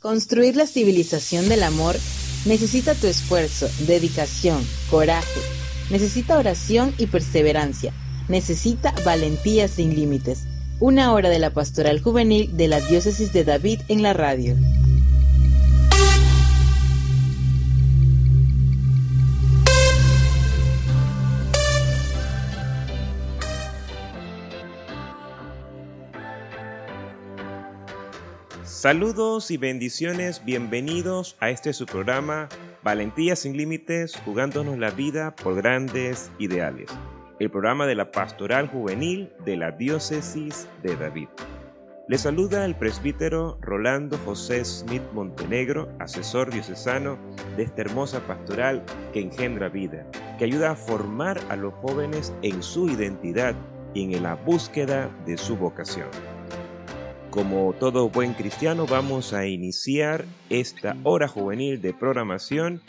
Construir la civilización del amor necesita tu esfuerzo, dedicación, coraje, necesita oración y perseverancia, necesita valentía sin límites. Una hora de la pastoral juvenil de la diócesis de David en la radio. Saludos y bendiciones, bienvenidos a este su programa Valentía sin Límites, jugándonos la vida por grandes ideales. El programa de la Pastoral Juvenil de la Diócesis de David. Le saluda el presbítero Rolando José Smith Montenegro, asesor diocesano de esta hermosa pastoral que engendra vida, que ayuda a formar a los jóvenes en su identidad y en la búsqueda de su vocación. Como todo buen cristiano, vamos a iniciar esta hora juvenil de programación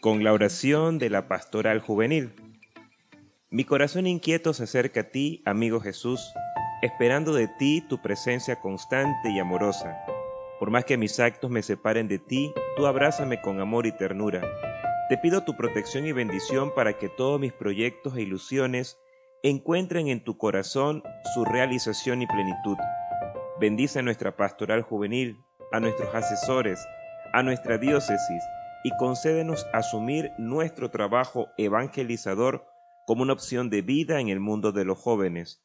con la oración de la pastoral juvenil. Mi corazón inquieto se acerca a ti, amigo Jesús, esperando de ti tu presencia constante y amorosa. Por más que mis actos me separen de ti, tú abrázame con amor y ternura. Te pido tu protección y bendición para que todos mis proyectos e ilusiones encuentren en tu corazón su realización y plenitud Bendice a nuestra pastoral juvenil, a nuestros asesores, a nuestra diócesis y concédenos asumir nuestro trabajo evangelizador como una opción de vida en el mundo de los jóvenes.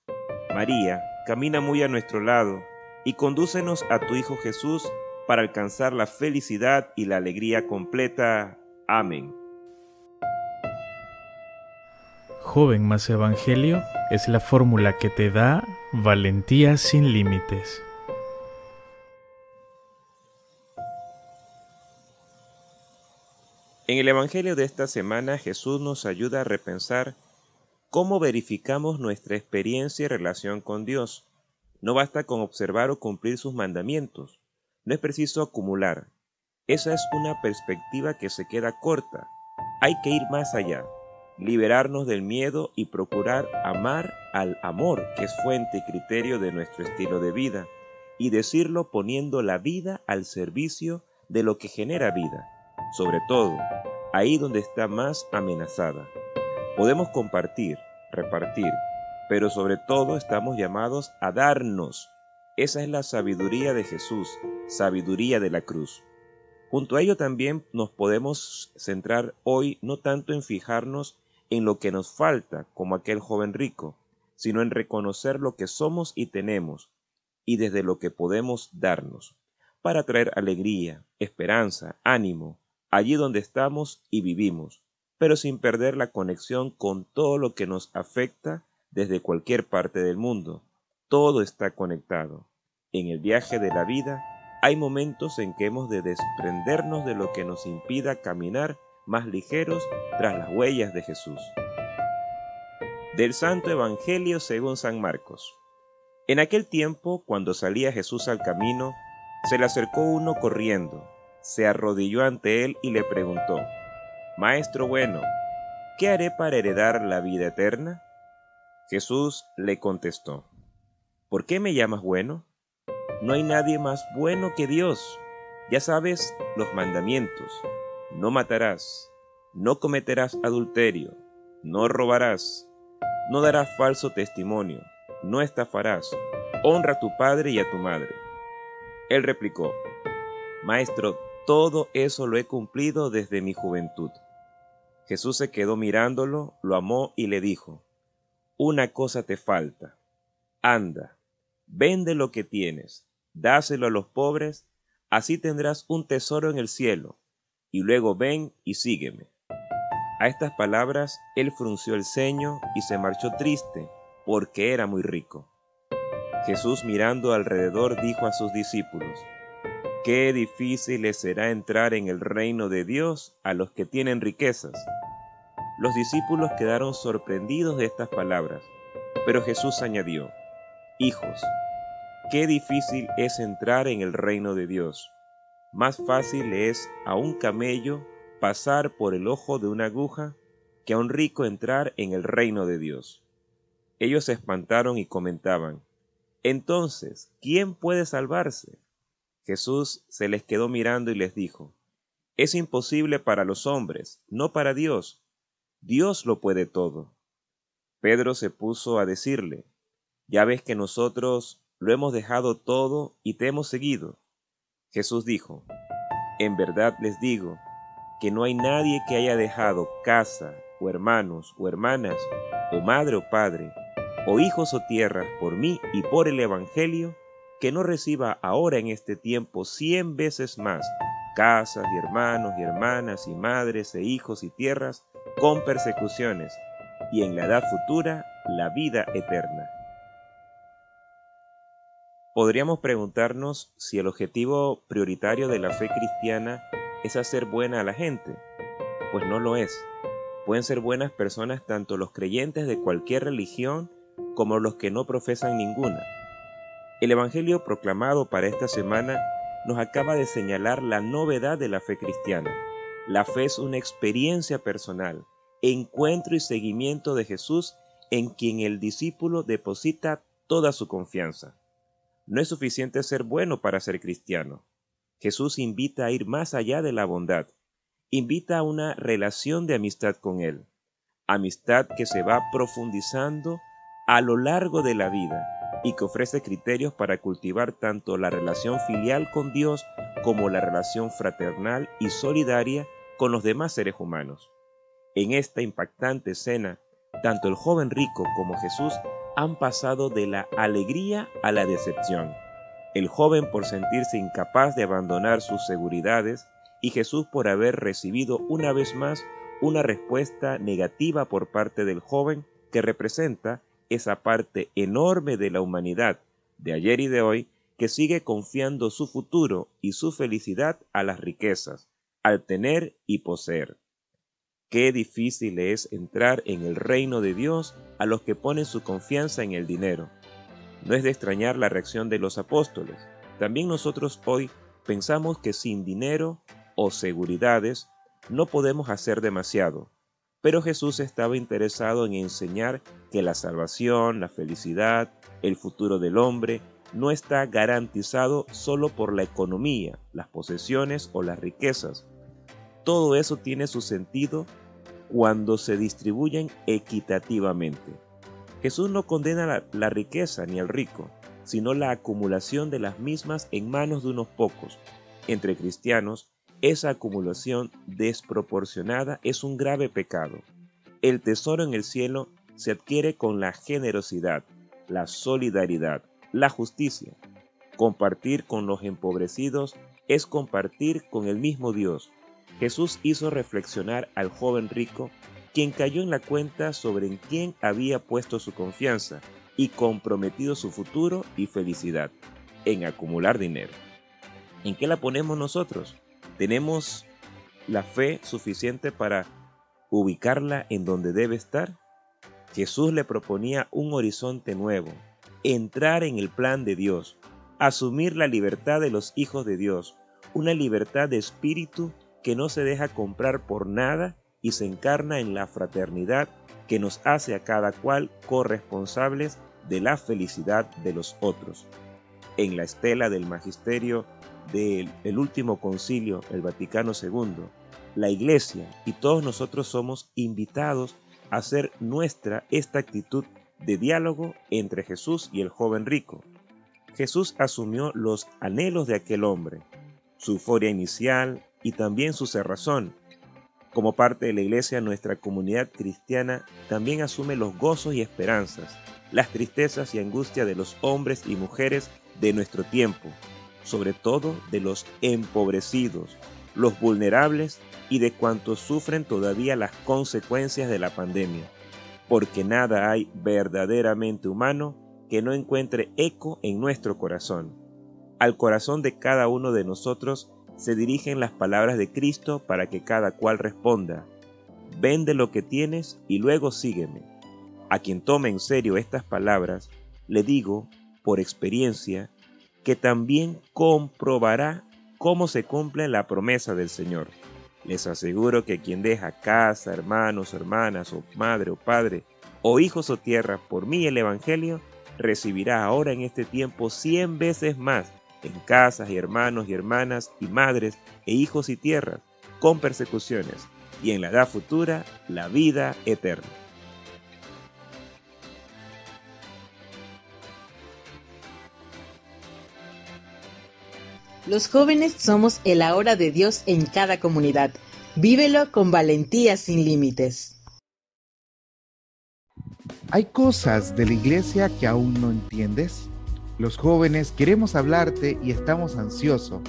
María, camina muy a nuestro lado y condúcenos a tu Hijo Jesús para alcanzar la felicidad y la alegría completa. Amén. Joven más Evangelio es la fórmula que te da valentía sin límites. En el Evangelio de esta semana Jesús nos ayuda a repensar cómo verificamos nuestra experiencia y relación con Dios. No basta con observar o cumplir sus mandamientos, no es preciso acumular. Esa es una perspectiva que se queda corta. Hay que ir más allá, liberarnos del miedo y procurar amar al amor, que es fuente y criterio de nuestro estilo de vida, y decirlo poniendo la vida al servicio de lo que genera vida sobre todo ahí donde está más amenazada. Podemos compartir, repartir, pero sobre todo estamos llamados a darnos. Esa es la sabiduría de Jesús, sabiduría de la cruz. Junto a ello también nos podemos centrar hoy no tanto en fijarnos en lo que nos falta como aquel joven rico, sino en reconocer lo que somos y tenemos, y desde lo que podemos darnos, para traer alegría, esperanza, ánimo, allí donde estamos y vivimos, pero sin perder la conexión con todo lo que nos afecta desde cualquier parte del mundo. Todo está conectado. En el viaje de la vida hay momentos en que hemos de desprendernos de lo que nos impida caminar más ligeros tras las huellas de Jesús. Del Santo Evangelio según San Marcos. En aquel tiempo, cuando salía Jesús al camino, se le acercó uno corriendo se arrodilló ante él y le preguntó, Maestro bueno, ¿qué haré para heredar la vida eterna? Jesús le contestó, ¿por qué me llamas bueno? No hay nadie más bueno que Dios. Ya sabes los mandamientos. No matarás, no cometerás adulterio, no robarás, no darás falso testimonio, no estafarás, honra a tu padre y a tu madre. Él replicó, Maestro, todo eso lo he cumplido desde mi juventud. Jesús se quedó mirándolo, lo amó y le dijo, Una cosa te falta. Anda, vende lo que tienes, dáselo a los pobres, así tendrás un tesoro en el cielo, y luego ven y sígueme. A estas palabras él frunció el ceño y se marchó triste, porque era muy rico. Jesús mirando alrededor dijo a sus discípulos, Qué difícil les será entrar en el reino de Dios a los que tienen riquezas. Los discípulos quedaron sorprendidos de estas palabras, pero Jesús añadió, Hijos, qué difícil es entrar en el reino de Dios. Más fácil es a un camello pasar por el ojo de una aguja que a un rico entrar en el reino de Dios. Ellos se espantaron y comentaban, Entonces, ¿quién puede salvarse? Jesús se les quedó mirando y les dijo, Es imposible para los hombres, no para Dios. Dios lo puede todo. Pedro se puso a decirle, Ya ves que nosotros lo hemos dejado todo y te hemos seguido. Jesús dijo, En verdad les digo, que no hay nadie que haya dejado casa, o hermanos, o hermanas, o madre o padre, o hijos o tierras por mí y por el Evangelio, que no reciba ahora en este tiempo cien veces más casas y hermanos y hermanas y madres e hijos y tierras con persecuciones, y en la edad futura la vida eterna. Podríamos preguntarnos si el objetivo prioritario de la fe cristiana es hacer buena a la gente. Pues no lo es. Pueden ser buenas personas tanto los creyentes de cualquier religión como los que no profesan ninguna. El Evangelio proclamado para esta semana nos acaba de señalar la novedad de la fe cristiana. La fe es una experiencia personal, encuentro y seguimiento de Jesús en quien el discípulo deposita toda su confianza. No es suficiente ser bueno para ser cristiano. Jesús invita a ir más allá de la bondad, invita a una relación de amistad con Él, amistad que se va profundizando a lo largo de la vida y que ofrece criterios para cultivar tanto la relación filial con Dios como la relación fraternal y solidaria con los demás seres humanos. En esta impactante escena, tanto el joven rico como Jesús han pasado de la alegría a la decepción. El joven por sentirse incapaz de abandonar sus seguridades y Jesús por haber recibido una vez más una respuesta negativa por parte del joven que representa esa parte enorme de la humanidad de ayer y de hoy que sigue confiando su futuro y su felicidad a las riquezas, al tener y poseer. Qué difícil es entrar en el reino de Dios a los que ponen su confianza en el dinero. No es de extrañar la reacción de los apóstoles. También nosotros hoy pensamos que sin dinero o seguridades no podemos hacer demasiado, pero Jesús estaba interesado en enseñar que la salvación, la felicidad, el futuro del hombre no está garantizado solo por la economía, las posesiones o las riquezas. Todo eso tiene su sentido cuando se distribuyen equitativamente. Jesús no condena la, riqueza ni al rico, sino la acumulación de las mismas en manos de unos pocos. Entre cristianos, esa acumulación desproporcionada es un grave pecado. El tesoro en el cielo se adquiere con la generosidad, la solidaridad, la justicia. Compartir con los empobrecidos es compartir con el mismo Dios. Jesús hizo reflexionar al joven rico, quien cayó en la cuenta sobre en quién había puesto su confianza y comprometido su futuro y felicidad, en acumular dinero. ¿En qué la ponemos nosotros? ¿Tenemos la fe suficiente para ubicarla en donde debe estar? Jesús le proponía un horizonte nuevo, entrar en el plan de Dios, asumir la libertad de los hijos de Dios, una libertad de espíritu que no se deja comprar por nada y se encarna en la fraternidad que nos hace a cada cual corresponsables de la felicidad de los otros. En la estela del magisterio del último concilio, el Vaticano II, la Iglesia y todos nosotros somos invitados a hacer nuestra esta actitud de diálogo entre Jesús y el joven rico. Jesús asumió los anhelos de aquel hombre, su euforia inicial y también su cerrazón. Como parte de la Iglesia, nuestra comunidad cristiana también asume los gozos y esperanzas, las tristezas y angustias de los hombres y mujeres de nuestro tiempo, sobre todo de los empobrecidos, los vulnerables y de cuantos sufren todavía las consecuencias de la pandemia, porque nada hay verdaderamente humano que no encuentre eco en nuestro corazón. Al corazón de cada uno de nosotros se dirigen las palabras de Cristo para que cada cual responda, vende lo que tienes y luego sígueme. A quien tome en serio estas palabras, le digo, por experiencia, que también comprobará cómo se cumple la promesa del Señor. Les aseguro que quien deja casa, hermanos, hermanas, o madre o padre, o hijos o tierra por mí el Evangelio, recibirá ahora en este tiempo cien veces más en casas y hermanos y hermanas y madres e hijos y tierras, con persecuciones, y en la edad futura la vida eterna. Los jóvenes somos el ahora de Dios en cada comunidad. Vívelo con valentía sin límites. ¿Hay cosas de la iglesia que aún no entiendes? Los jóvenes queremos hablarte y estamos ansiosos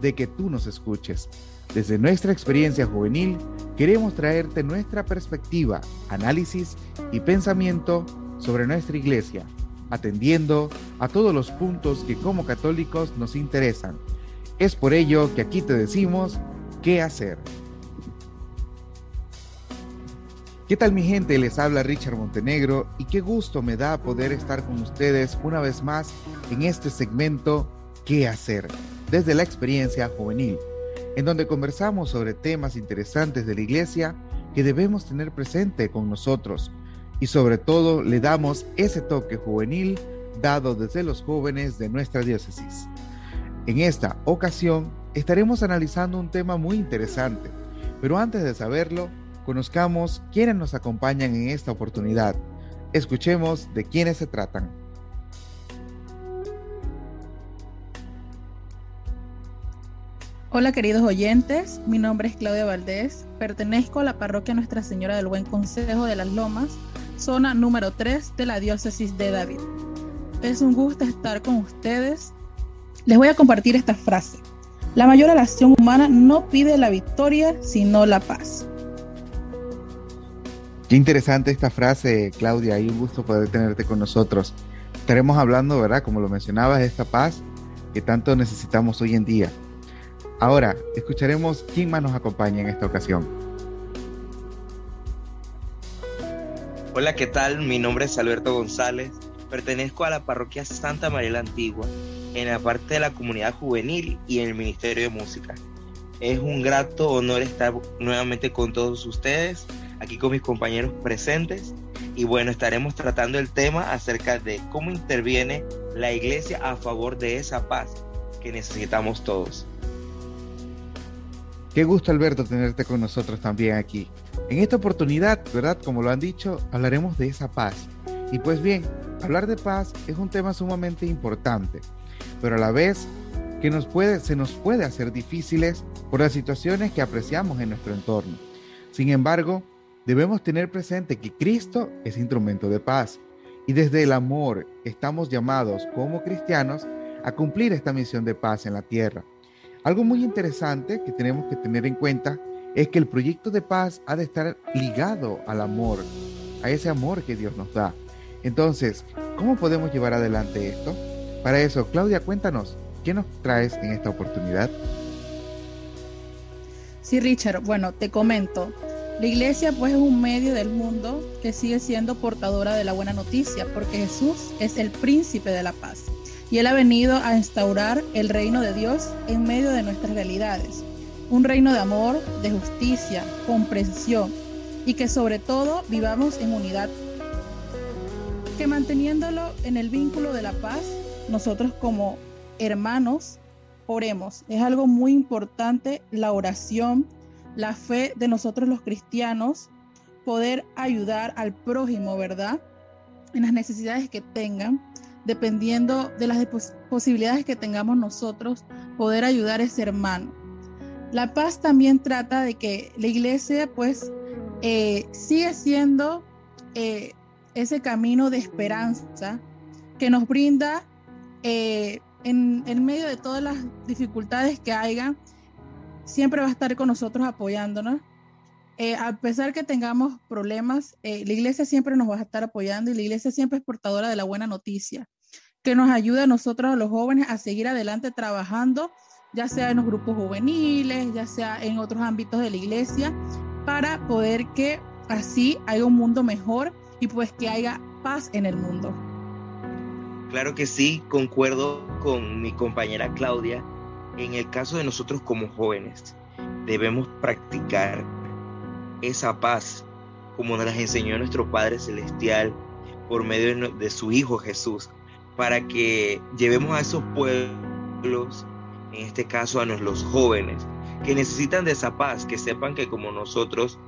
de que tú nos escuches. Desde nuestra experiencia juvenil, queremos traerte nuestra perspectiva, análisis y pensamiento sobre nuestra iglesia, atendiendo a todos los puntos que como católicos nos interesan. Es por ello que aquí te decimos qué hacer. ¿Qué tal mi gente? Les habla Richard Montenegro y qué gusto me da poder estar con ustedes una vez más en este segmento ¿Qué hacer? desde la experiencia juvenil, en donde conversamos sobre temas interesantes de la iglesia que debemos tener presente con nosotros y sobre todo le damos ese toque juvenil dado desde los jóvenes de nuestra diócesis. En esta ocasión estaremos analizando un tema muy interesante, pero antes de saberlo, conozcamos quiénes nos acompañan en esta oportunidad. Escuchemos de quiénes se tratan. Hola queridos oyentes, mi nombre es Claudia Valdés, pertenezco a la parroquia Nuestra Señora del Buen Consejo de las Lomas, zona número 3 de la diócesis de David. Es un gusto estar con ustedes. Les voy a compartir esta frase. La mayor oración humana no pide la victoria, sino la paz. Qué interesante esta frase, Claudia, y un gusto poder tenerte con nosotros. Estaremos hablando, ¿verdad? Como lo mencionabas, de esta paz que tanto necesitamos hoy en día. Ahora, escucharemos quién más nos acompaña en esta ocasión. Hola, ¿qué tal? Mi nombre es Alberto González. Pertenezco a la parroquia Santa María la Antigua, en la parte de la comunidad juvenil y en el Ministerio de Música. Es un grato honor estar nuevamente con todos ustedes aquí con mis compañeros presentes y bueno, estaremos tratando el tema acerca de cómo interviene la iglesia a favor de esa paz que necesitamos todos. Qué gusto Alberto tenerte con nosotros también aquí. En esta oportunidad, ¿verdad? Como lo han dicho, hablaremos de esa paz. Y pues bien, hablar de paz es un tema sumamente importante, pero a la vez que nos puede, se nos puede hacer difíciles por las situaciones que apreciamos en nuestro entorno. Sin embargo, Debemos tener presente que Cristo es instrumento de paz y desde el amor estamos llamados como cristianos a cumplir esta misión de paz en la tierra. Algo muy interesante que tenemos que tener en cuenta es que el proyecto de paz ha de estar ligado al amor, a ese amor que Dios nos da. Entonces, ¿cómo podemos llevar adelante esto? Para eso, Claudia, cuéntanos, ¿qué nos traes en esta oportunidad? Sí, Richard, bueno, te comento. La iglesia pues es un medio del mundo que sigue siendo portadora de la buena noticia porque Jesús es el príncipe de la paz y Él ha venido a instaurar el reino de Dios en medio de nuestras realidades. Un reino de amor, de justicia, comprensión y que sobre todo vivamos en unidad. Que manteniéndolo en el vínculo de la paz, nosotros como hermanos oremos. Es algo muy importante la oración la fe de nosotros los cristianos, poder ayudar al prójimo, ¿verdad? En las necesidades que tengan, dependiendo de las posibilidades que tengamos nosotros, poder ayudar a ese hermano. La paz también trata de que la iglesia pues eh, sigue siendo eh, ese camino de esperanza que nos brinda eh, en, en, medio de todas las dificultades que haya, siempre va a estar con nosotros apoyándonos. Eh, a pesar que tengamos problemas, eh, la iglesia siempre nos va a estar apoyando y la iglesia siempre es portadora de la buena noticia, que nos ayuda a nosotros, a los jóvenes, a seguir adelante trabajando, ya sea en los grupos juveniles, ya sea en otros ámbitos de la iglesia, para poder que así haya un mundo mejor y pues que haya paz en el mundo. Claro que sí, concuerdo con mi compañera Claudia en el caso de nosotros como jóvenes, debemos practicar esa paz como nos las enseñó nuestro Padre Celestial por medio de su Hijo Jesús, para que llevemos a esos pueblos en este caso a los jóvenes, que necesitan de esa paz, que sepan que como nosotros,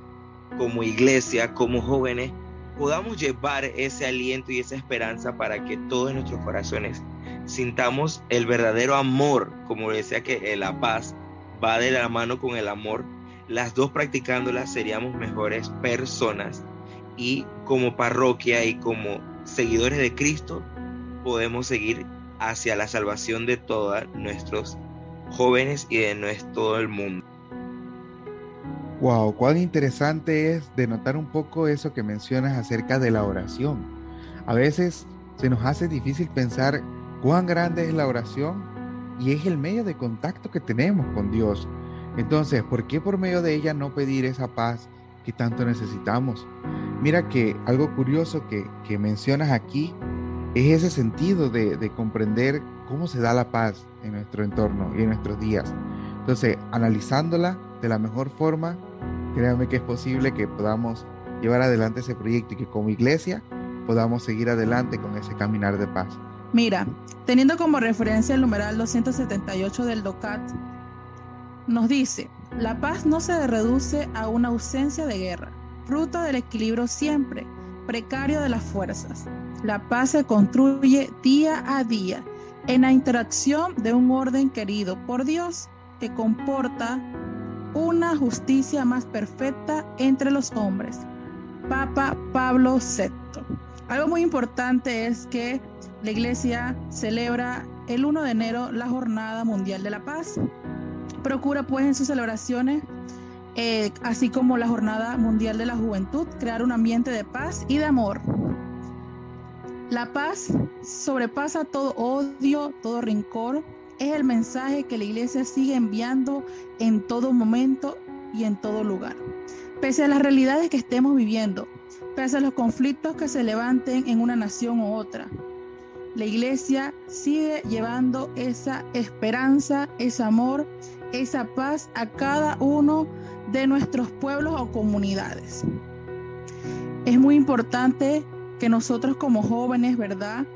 como iglesia, como jóvenes, podamos llevar ese aliento y esa esperanza para que todos nuestros corazones sintamos el verdadero amor, como decía que la paz va de la mano con el amor, las dos practicándolas seríamos mejores personas y como parroquia y como seguidores de Cristo podemos seguir hacia la salvación de todos nuestros jóvenes y de todo el mundo. Wow, cuán interesante es denotar un poco eso que mencionas acerca de la oración. A veces se nos hace difícil pensar cuán grande es la oración y es el medio de contacto que tenemos con Dios. Entonces, ¿por qué por medio de ella no pedir esa paz que tanto necesitamos? Mira que algo curioso que, mencionas aquí es ese sentido de, de comprender cómo se da la paz en nuestro entorno y en nuestros días. Entonces, analizándola de la mejor forma, créanme que es posible que podamos llevar adelante ese proyecto y que como iglesia podamos seguir adelante con ese caminar de paz. Mira, teniendo como referencia el numeral 278 del DOCAT, nos dice, la paz no se reduce a una ausencia de guerra, fruto del equilibrio siempre precario de las fuerzas. La paz se construye día a día en la interacción de un orden querido por Dios que comporta una justicia más perfecta entre los hombres. Papa Pablo VI. Algo muy importante es que la iglesia celebra el 1 de enero la Jornada Mundial de la Paz. Procura pues en sus celebraciones, eh, así como la Jornada Mundial de la Juventud, crear un ambiente de paz y de amor. La paz sobrepasa todo odio, todo rencor, es el mensaje que la iglesia sigue enviando en todo momento y en todo lugar. Pese a las realidades que estemos viviendo, pese a los conflictos que se levanten en una nación u otra, la iglesia sigue llevando esa esperanza, ese amor, esa paz a cada uno de nuestros pueblos o comunidades. Es muy importante que nosotros como jóvenes, ¿verdad?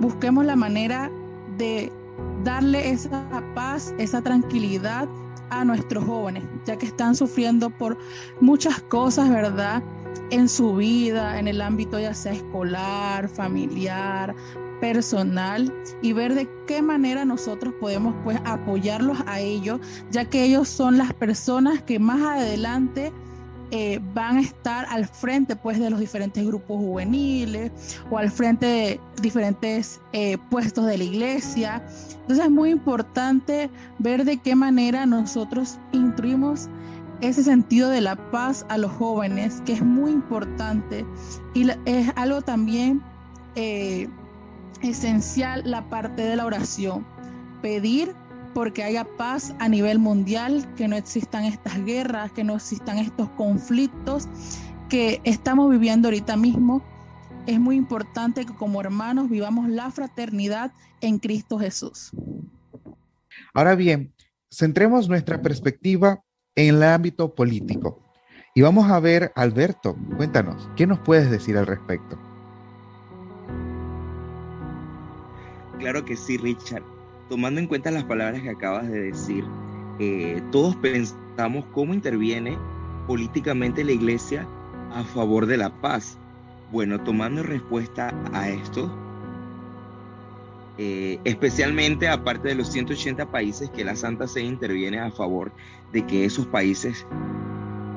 Busquemos la manera de darle esa paz, esa tranquilidad a nuestros jóvenes, ya que están sufriendo por muchas cosas, ¿verdad? En su vida, en el ámbito ya sea escolar, familiar, personal y ver de qué manera nosotros podemos pues apoyarlos a ellos, ya que ellos son las personas que más adelante eh, van a estar al frente pues de los diferentes grupos juveniles o al frente de diferentes eh, puestos de la iglesia. Entonces es muy importante ver de qué manera nosotros instruimos ese sentido de la paz a los jóvenes, que es muy importante y es algo también eh, esencial la parte de la oración. Pedir porque haya paz a nivel mundial, que no existan estas guerras, que no existan estos conflictos que estamos viviendo ahorita mismo. Es muy importante que como hermanos vivamos la fraternidad en Cristo Jesús. Ahora bien, centremos nuestra perspectiva en el ámbito político. Y vamos a ver, Alberto, cuéntanos, ¿qué nos puedes decir al respecto? Claro que sí, Richard tomando en cuenta las palabras que acabas de decir, eh, todos pensamos cómo interviene políticamente la iglesia a favor de la paz. Bueno, tomando respuesta a esto, eh, especialmente aparte de los 180 países que la Santa Sede interviene a favor de que esos países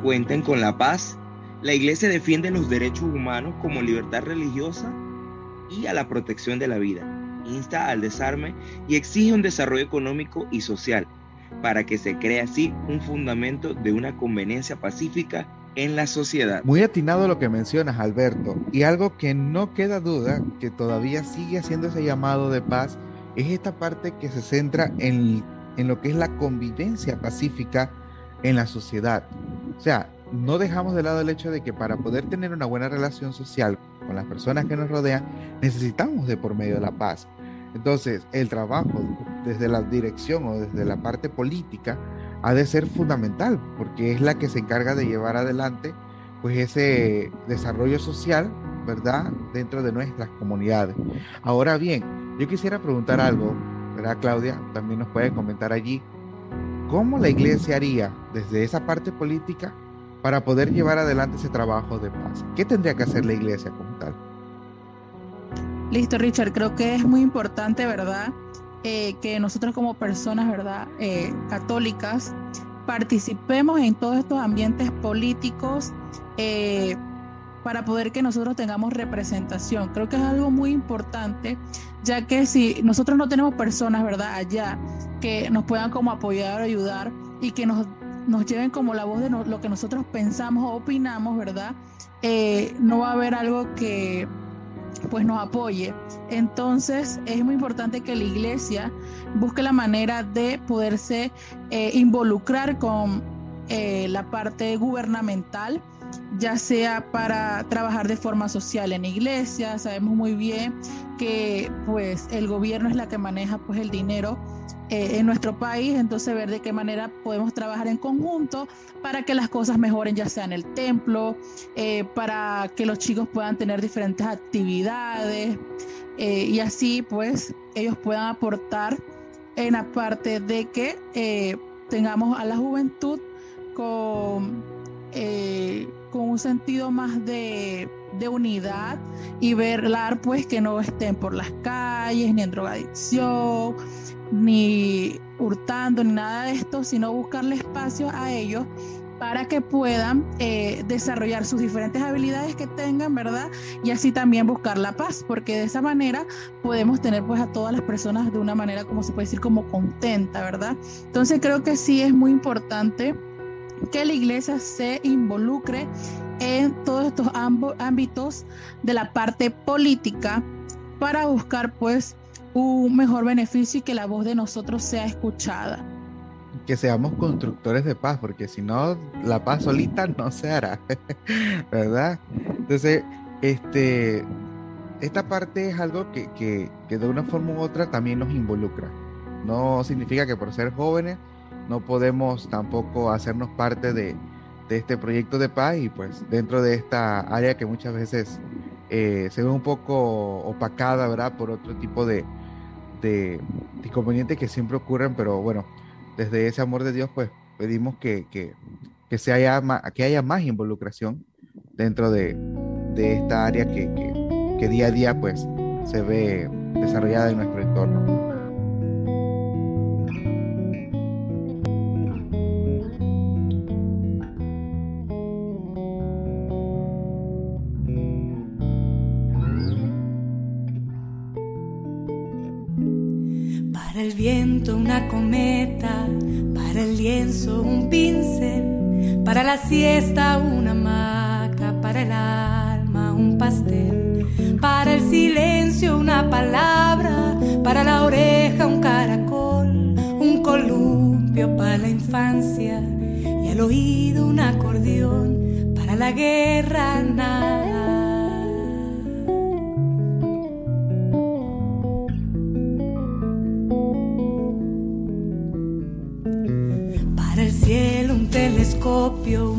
cuenten con la paz, la Iglesia defiende los derechos humanos como libertad religiosa y a la protección de la vida. Insta al desarme y exige un desarrollo económico y social para que se cree así un fundamento de una conveniencia pacífica en la sociedad. Muy atinado lo que mencionas, Alberto, y algo que no queda duda que todavía sigue haciendo ese llamado de paz es esta parte que se centra en, en lo que es la convivencia pacífica en la sociedad. O sea, no dejamos de lado el hecho de que para poder tener una buena relación social con las personas que nos rodean, necesitamos de por medio de la paz. Entonces, el trabajo desde la dirección o desde la parte política ha de ser fundamental, porque es la que se encarga de llevar adelante pues ese desarrollo social, ¿verdad? Dentro de nuestras comunidades. Ahora bien, yo quisiera preguntar algo, ¿verdad, Claudia? También nos puede comentar allí cómo la iglesia haría desde esa parte política para poder llevar adelante ese trabajo de paz. ¿Qué tendría que hacer la iglesia como tal? Listo, Richard. Creo que es muy importante, ¿verdad? Eh, que nosotros como personas, ¿verdad? Eh, católicas, participemos en todos estos ambientes políticos eh, para poder que nosotros tengamos representación. Creo que es algo muy importante, ya que si nosotros no tenemos personas, ¿verdad? Allá que nos puedan como apoyar o ayudar y que nos, nos lleven como la voz de lo que nosotros pensamos o opinamos, ¿verdad? no va a haber algo que pues nos apoye. Entonces es muy importante que la iglesia busque la manera de poderse eh, involucrar con eh, la parte gubernamental, ya sea para trabajar de forma social en iglesia. Sabemos muy bien que pues el gobierno es la que maneja pues el dinero eh, en nuestro país, entonces ver de qué manera podemos trabajar en conjunto para que las cosas mejoren, ya sea en el templo, eh, para que los chicos puedan tener diferentes actividades eh, y así pues ellos puedan aportar en la parte de que tengamos a la juventud con, con un sentido más de, de unidad y verlar pues que no estén por las calles ni en drogadicción ni hurtando, ni nada de esto, sino buscarle espacio a ellos para que puedan eh, desarrollar sus diferentes habilidades que tengan, ¿verdad? Y así también buscar la paz, porque de esa manera podemos tener pues a todas las personas de una manera, como se puede decir, como contenta, ¿verdad? Entonces creo que sí es muy importante que la iglesia se involucre en todos estos ámbitos de la parte política para buscar pues un mejor beneficio y que la voz de nosotros sea escuchada. Que seamos constructores de paz, porque si no, la paz solita no se hará, ¿verdad? Entonces, este, esta parte es algo que, que, que de una forma u otra también nos involucra. No significa que por ser jóvenes no podemos tampoco hacernos parte de, de este proyecto de paz y pues dentro de esta área que muchas veces eh, se ve un poco opacada, ¿verdad? Por otro tipo de, de, inconvenientes que siempre ocurren, pero bueno, desde ese amor de Dios, pues pedimos que, que, que, se haya, más, que haya más involucración dentro de, de esta área que, que día a día, pues, se ve desarrollada en nuestro entorno. Siesta una hamaca, para el alma un pastel, para el silencio una palabra, para la oreja un caracol, un columpio para la infancia y al oído un acordeón, para la guerra nada. Una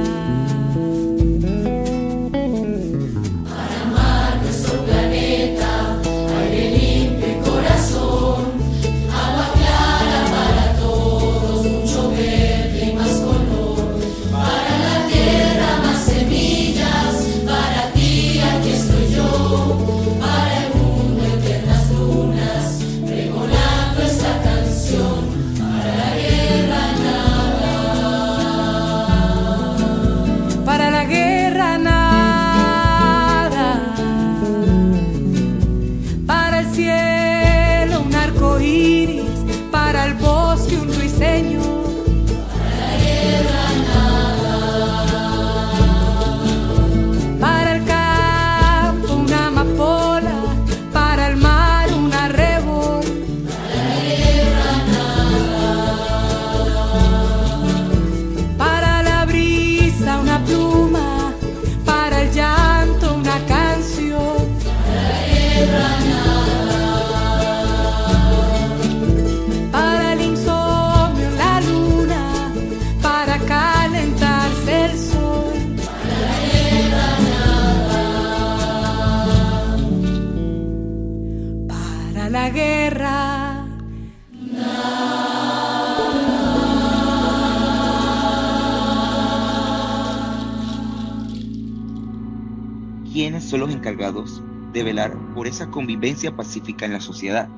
¿Quiénes son los encargados de velar por esa convivencia pacífica en la sociedad?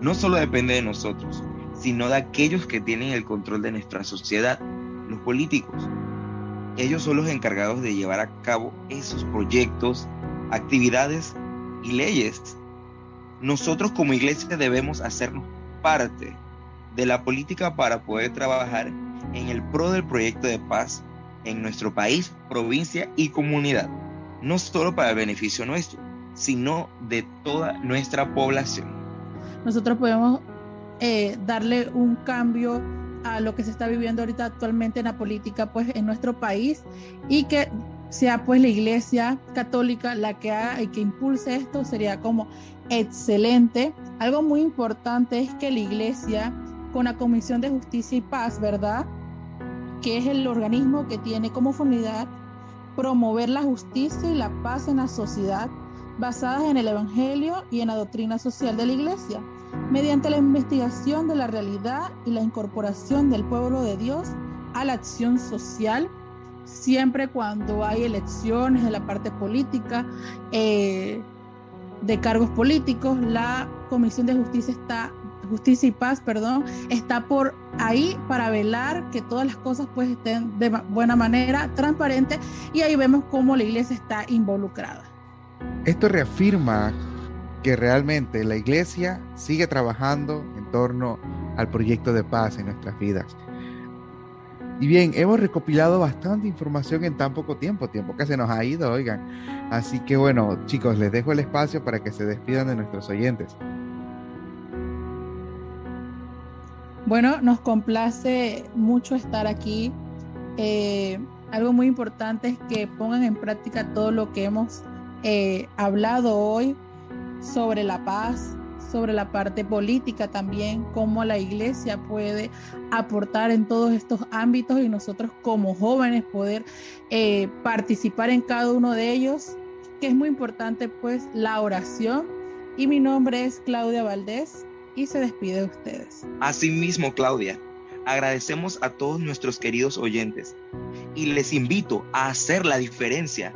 No solo depende de nosotros, sino de aquellos que tienen el control de nuestra sociedad, los políticos. Ellos son los encargados de llevar a cabo esos proyectos, actividades y leyes. Nosotros como iglesia debemos hacernos parte de la política para poder trabajar en el pro del proyecto de paz en nuestro país, provincia y comunidad, no solo para el beneficio nuestro, sino de toda nuestra población. Nosotros podemos eh, darle un cambio a lo que se está viviendo ahorita actualmente en la política pues en nuestro país y que sea pues la iglesia católica la que haga y que impulse esto sería como excelente. Algo muy importante es que la iglesia con la Comisión de Justicia y Paz, ¿verdad? Que es el organismo que tiene como finalidad promover la justicia y la paz en la sociedad basadas en el Evangelio y en la doctrina social de la iglesia mediante la investigación de la realidad y la incorporación del pueblo de Dios a la acción social, siempre cuando hay elecciones en la parte política, eh, de cargos políticos, la Comisión de Justicia está Justicia y Paz, perdón, está por ahí para velar que todas las cosas pues estén de buena manera, transparente, y ahí vemos cómo la iglesia está involucrada. Esto reafirma que realmente la iglesia sigue trabajando en torno al proyecto de paz en nuestras vidas. Y bien, hemos recopilado bastante información en tan poco tiempo, tiempo que se nos ha ido, oigan. Así que bueno, chicos, les dejo el espacio para que se despidan de nuestros oyentes. Bueno, nos complace mucho estar aquí. Eh, algo muy importante es que pongan en práctica todo lo que hemos eh, hablado hoy sobre la paz, sobre la parte política también, cómo la iglesia puede aportar en todos estos ámbitos y nosotros como jóvenes poder eh, participar en cada uno de ellos, que es muy importante pues la oración. Y mi nombre es Claudia Valdés y se despide de ustedes. Asimismo, Claudia, agradecemos a todos nuestros queridos oyentes y les invito a hacer la diferencia,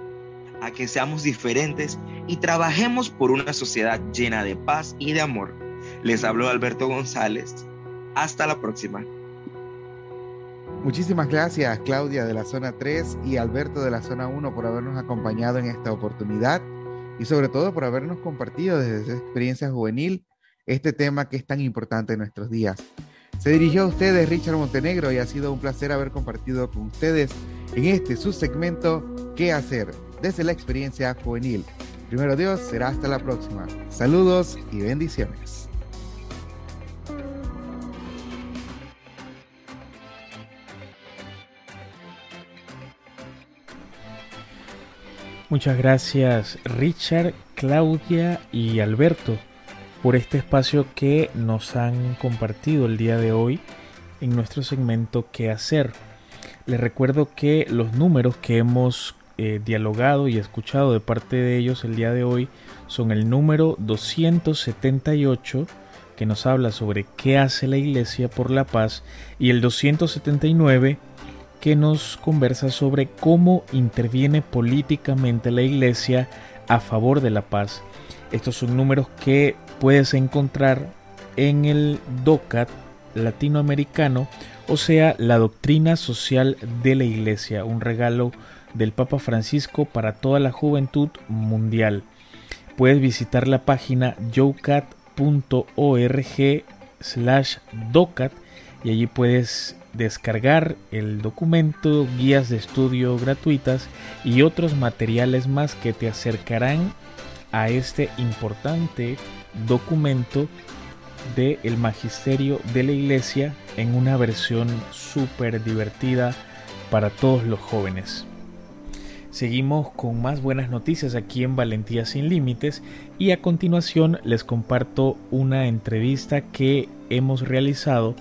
a que seamos diferentes y trabajemos por una sociedad llena de paz y de amor. Les habló Alberto González. Hasta la próxima. Muchísimas gracias Claudia de la zona 3 y Alberto de la zona 1 por habernos acompañado en esta oportunidad y sobre todo por habernos compartido desde esa experiencia juvenil este tema que es tan importante en nuestros días. Se dirigió a ustedes Richard Montenegro y ha sido un placer haber compartido con ustedes en este subsegmento ¿Qué hacer? desde la experiencia juvenil. Primero Dios, será hasta la próxima. Saludos y bendiciones. Muchas gracias Richard, Claudia y Alberto por este espacio que nos han compartido el día de hoy en nuestro segmento ¿Qué hacer? Les recuerdo que los números que hemos eh, dialogado y escuchado de parte de ellos el día de hoy son el número 278 que nos habla sobre qué hace la Iglesia por la paz y el 279 que nos conversa sobre cómo interviene políticamente la Iglesia a favor de la paz. Estos son números que puedes encontrar en el DOCAT latinoamericano, o sea, la doctrina social de la Iglesia, un regalo del Papa Francisco para toda la juventud mundial. Puedes visitar la página youcat.org slash docat y allí puedes descargar el documento, guías de estudio gratuitas y otros materiales más que te acercarán a este importante documento del el magisterio de la iglesia en una versión súper divertida para todos los jóvenes. Seguimos con más buenas noticias aquí en Valentía sin Límites y a continuación les comparto una entrevista que hemos realizado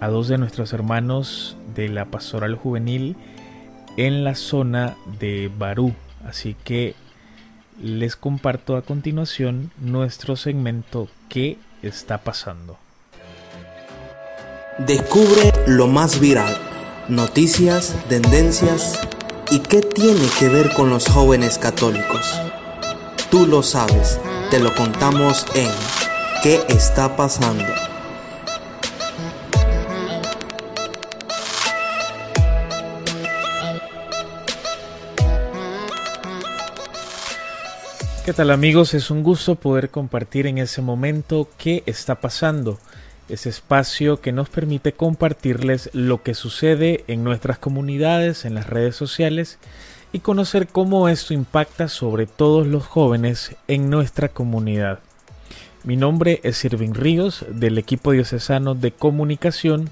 a dos de nuestros hermanos de la Pastoral Juvenil en la zona de Barú. Así que les comparto a continuación nuestro segmento ¿Qué está pasando? Descubre lo más viral, noticias, tendencias y qué tiene que ver con los jóvenes católicos. Tú lo sabes, te lo contamos en ¿Qué está pasando? ¿Qué tal amigos? Es un gusto poder compartir en ese momento qué está pasando. Ese espacio que nos permite compartirles lo que sucede en nuestras comunidades, en las redes sociales y conocer cómo esto impacta sobre todos los jóvenes en nuestra comunidad. Mi nombre es Irving Ríos del equipo diocesano de comunicación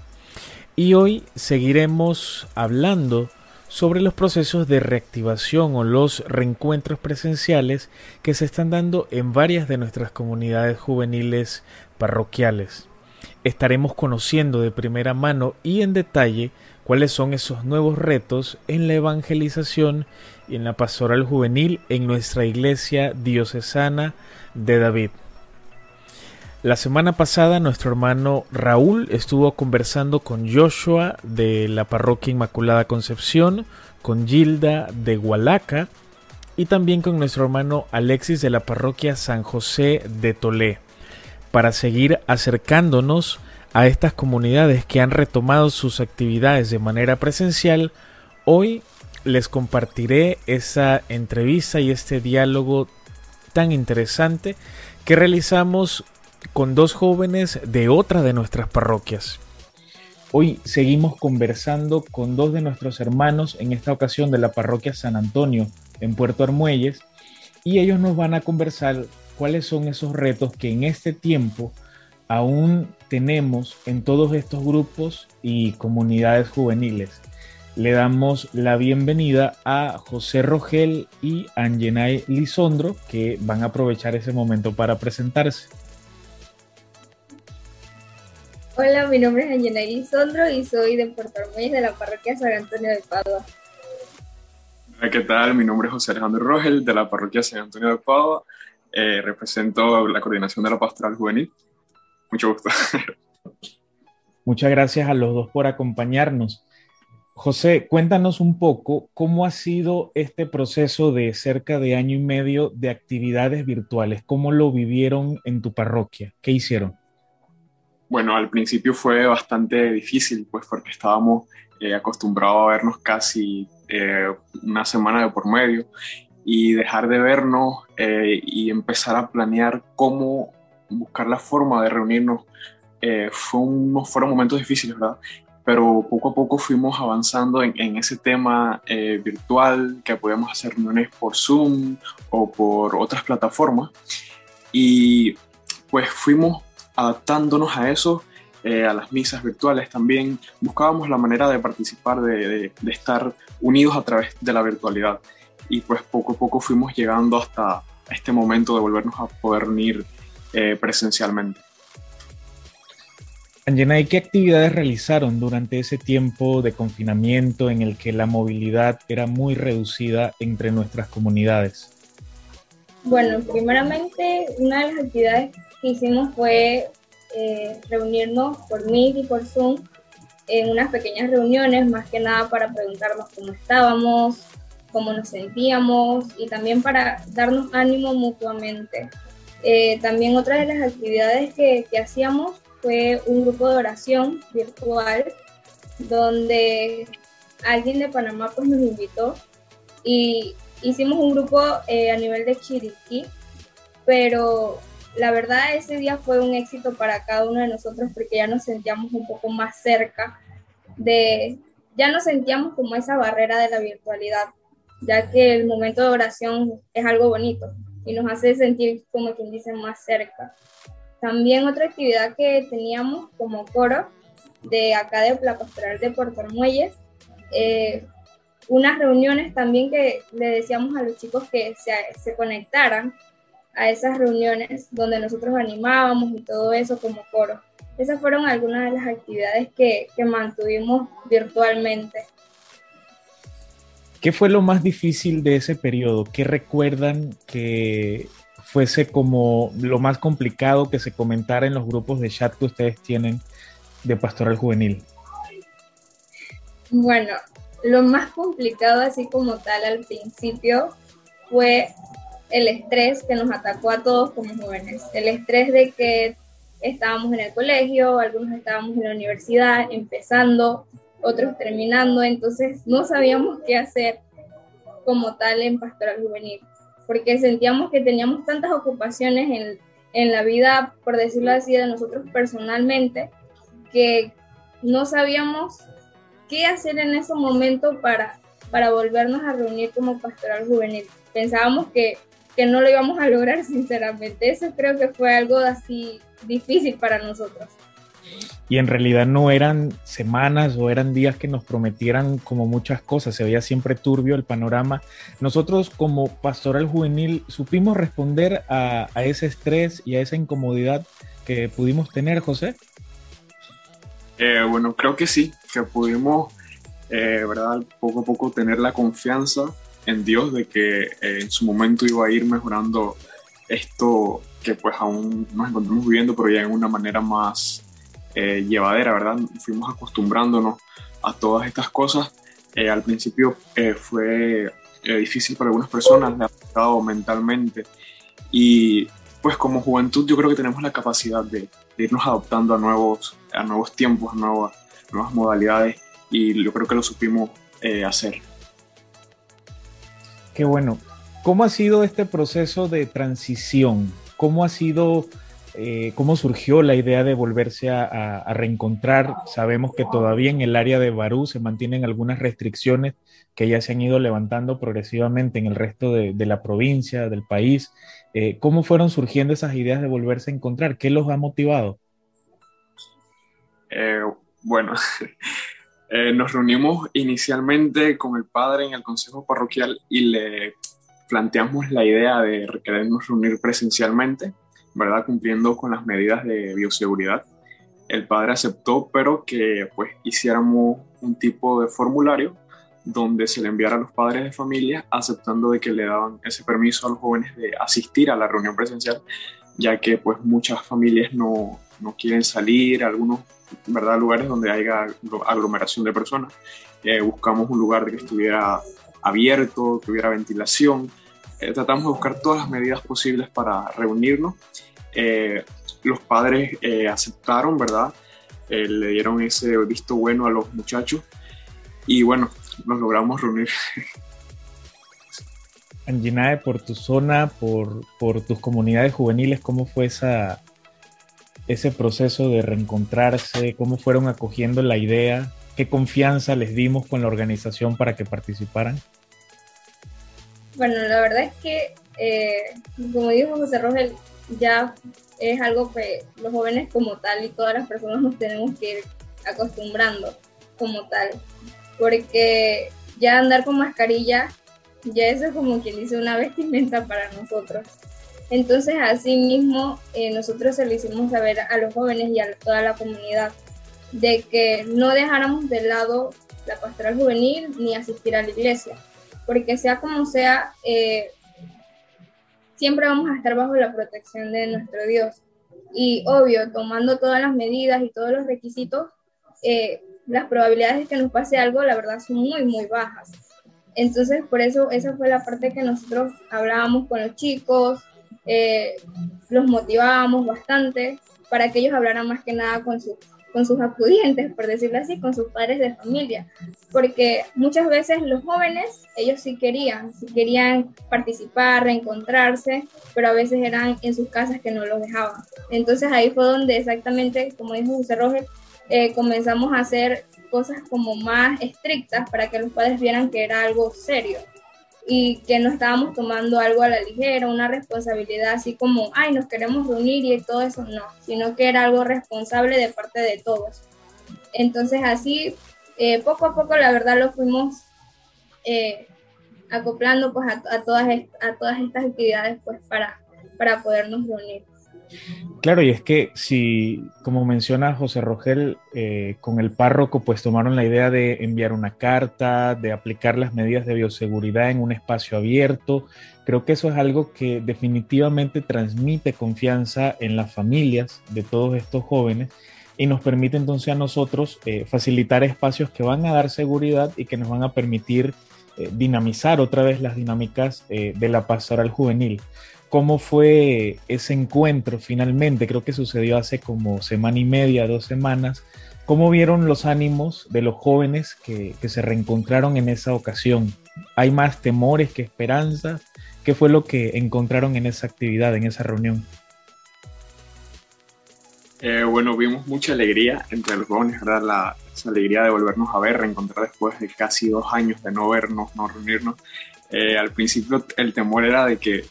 y hoy seguiremos hablando sobre los procesos de reactivación o los reencuentros presenciales que se están dando en varias de nuestras comunidades juveniles parroquiales. Estaremos conociendo de primera mano y en detalle cuáles son esos nuevos retos en la evangelización y en la pastoral juvenil en nuestra iglesia diocesana de David. La semana pasada nuestro hermano Raúl estuvo conversando con Joshua de la parroquia Inmaculada Concepción, con Gilda de Hualaca y también con nuestro hermano Alexis de la parroquia San José de Tolé, para seguir acercándonos a estas comunidades que han retomado sus actividades de manera presencial. Hoy les compartiré esa entrevista y este diálogo tan interesante que realizamos con dos jóvenes de otra de nuestras parroquias. Hoy seguimos conversando con dos de nuestros hermanos, en esta ocasión de la parroquia San Antonio en Puerto Armuelles, y ellos nos van a conversar cuáles son esos retos que en este tiempo aún tenemos en todos estos grupos y comunidades juveniles. Le damos la bienvenida a José Rogel y Angenay Lisondro, que van a aprovechar ese momento para presentarse. Hola, mi nombre es Angelina Sondro y soy de Puerto Armuelles de la parroquia San Antonio de Padua. Hola, ¿qué tal? Mi nombre es José Alejandro Rogel de la parroquia San Antonio de Padua. Eh, represento la coordinación de la pastoral juvenil. Mucho gusto. Muchas gracias a los dos por acompañarnos. José, cuéntanos un poco cómo ha sido este proceso de cerca de año y medio de actividades virtuales. ¿Cómo lo vivieron en tu parroquia? ¿Qué hicieron? Bueno, al principio fue bastante difícil, pues porque estábamos eh, acostumbrados a vernos casi eh, una semana de por medio y dejar de vernos eh, y empezar a planear cómo buscar la forma de reunirnos fue unos, fueron momentos difíciles, ¿verdad? Pero poco a poco fuimos avanzando en, en ese tema virtual, que podíamos hacer reuniones por Zoom o por otras plataformas. Y pues fuimos adaptándonos a eso, eh, a las misas virtuales también, buscábamos la manera de participar, de, estar unidos a través de la virtualidad. Y pues poco a poco fuimos llegando hasta este momento de volvernos a poder unir eh, presencialmente. Angena, ¿y qué actividades realizaron durante ese tiempo de confinamiento en el que la movilidad era muy reducida entre nuestras comunidades? Bueno, primeramente, una de las actividades hicimos fue eh, reunirnos por Meet y por Zoom en unas pequeñas reuniones, más que nada para preguntarnos cómo estábamos, cómo nos sentíamos y también para darnos ánimo mutuamente. Eh, también otra de las actividades que, que hacíamos fue un grupo de oración virtual donde alguien de Panamá pues nos invitó y hicimos un grupo eh, a nivel de Chiriquí, pero la verdad ese día fue un éxito para cada uno de nosotros porque ya nos sentíamos un poco más cerca de, ya nos sentíamos como esa barrera de la virtualidad, ya que el momento de oración es algo bonito y nos hace sentir como quien dice más cerca. También otra actividad que teníamos como coro de acá de la Pastoral de Puerto Armuelles, eh, unas reuniones también que le decíamos a los chicos que se, se conectaran a esas reuniones donde nosotros animábamos y todo eso como coro. Esas fueron algunas de las actividades que, que mantuvimos virtualmente. ¿Qué fue lo más difícil de ese periodo? ¿Qué recuerdan que fuese como lo más complicado que se comentara en los grupos de chat que ustedes tienen de Pastoral Juvenil? Bueno, lo más complicado así como tal al principio fue el estrés que nos atacó a todos como jóvenes. El estrés de que estábamos en el colegio, algunos estábamos en la universidad, empezando, otros terminando, entonces no sabíamos qué hacer como tal en pastoral juvenil, porque sentíamos que teníamos tantas ocupaciones en, en la vida, por decirlo así, de nosotros personalmente, que no sabíamos qué hacer en ese momento para, para volvernos a reunir como pastoral juvenil. Pensábamos que, que no lo íbamos a lograr, sinceramente. Eso creo que fue algo así difícil para nosotros. Y en realidad no eran semanas o eran días que nos prometieran como muchas cosas, se veía siempre turbio el panorama. Nosotros como pastoral juvenil supimos responder a, a ese estrés y a esa incomodidad que pudimos tener, José. Eh, bueno, creo que sí, que pudimos, eh, ¿verdad? Poco a poco tener la confianza en Dios de que eh, en su momento iba a ir mejorando esto que pues aún nos encontramos viviendo, pero ya en una manera más eh, llevadera, ¿verdad? Fuimos acostumbrándonos a todas estas cosas. Eh, al principio eh, fue difícil para algunas personas, le ha afectado mentalmente y pues como juventud yo creo que tenemos la capacidad de, de irnos adoptando a nuevos, a nuevos tiempos, a nuevas, nuevas modalidades y yo creo que lo supimos hacer. Qué bueno. ¿Cómo ha sido este proceso de transición? ¿Cómo ha sido, eh, cómo surgió la idea de volverse a, reencontrar? Sabemos que todavía en el área de Barú se mantienen algunas restricciones que ya se han ido levantando progresivamente en el resto de, de la provincia, del país. Eh, ¿Cómo fueron surgiendo esas ideas de volverse a encontrar? ¿Qué los ha motivado? Eh, bueno, eh, nos reunimos inicialmente con el padre en el consejo parroquial y le planteamos la idea de querernos reunir presencialmente, ¿verdad? Cumpliendo con las medidas de bioseguridad. El padre aceptó, pero que pues hiciéramos un tipo de formulario donde se le enviara a los padres de familia aceptando de que le daban ese permiso a los jóvenes de asistir a la reunión presencial, ya que pues muchas familias no, no quieren salir, algunos ¿verdad? lugares donde haya aglomeración de personas. Eh, buscamos un lugar que estuviera abierto, que hubiera ventilación. Eh, tratamos de buscar todas las medidas posibles para reunirnos. Eh, los padres aceptaron, ¿verdad? Le dieron ese visto bueno a los muchachos y bueno, nos logramos reunir. Anginae, por tu zona, por, por tus comunidades juveniles, ¿cómo fue esa, ese proceso de reencontrarse? ¿Cómo fueron acogiendo la idea? ¿Qué confianza les dimos con la organización para que participaran? Bueno, la verdad es que, eh, como dijo José Rogel, ya es algo que los jóvenes como tal y todas las personas nos tenemos que ir acostumbrando como tal, porque ya andar con mascarilla, ya eso es como quien dice una vestimenta para nosotros. Entonces, así mismo, eh, nosotros se lo hicimos saber a los jóvenes y a toda la comunidad de que no dejáramos de lado la pastoral juvenil ni asistir a la iglesia, porque sea como sea, eh, siempre vamos a estar bajo la protección de nuestro Dios. Y obvio, tomando todas las medidas y todos los requisitos, eh, las probabilidades de que nos pase algo, la verdad, son muy, muy bajas. Entonces, por eso, esa fue la parte que nosotros hablábamos con los chicos, eh, los motivábamos bastante para que ellos hablaran más que nada con sus con sus acudientes, por decirlo así, con sus padres de familia, porque muchas veces los jóvenes, ellos sí querían, sí querían participar, reencontrarse, pero a veces eran en sus casas que no los dejaban. Entonces ahí fue donde exactamente, como dijo José Roger, eh, comenzamos a hacer cosas como más estrictas para que los padres vieran que era algo serio y que no estábamos tomando algo a la ligera, una responsabilidad así como, ay, nos queremos reunir y todo eso, no, sino que era algo responsable de parte de todos. Entonces así, eh, poco a poco, la verdad, lo fuimos eh, acoplando pues a, todas, a todas estas actividades pues para, para podernos reunir. Claro, y es que si, como menciona José Rogel, eh, con el párroco pues tomaron la idea de enviar una carta, de aplicar las medidas de bioseguridad en un espacio abierto, creo que eso es algo que definitivamente transmite confianza en las familias de todos estos jóvenes y nos permite entonces a nosotros eh, facilitar espacios que van a dar seguridad y que nos van a permitir eh, dinamizar otra vez las dinámicas de la pastoral juvenil cómo fue ese encuentro finalmente. Creo que sucedió hace como semana y media, dos semanas. ¿Cómo vieron los ánimos de los jóvenes que, se reencontraron en esa ocasión? ¿Hay más temores que esperanzas? ¿Qué fue lo que encontraron en esa actividad, en esa reunión? Eh, bueno, vimos mucha alegría entre los jóvenes, ¿verdad? La, esa alegría de volvernos a ver, reencontrar después de casi dos años de no vernos, no reunirnos. Eh, al principio el temor era de que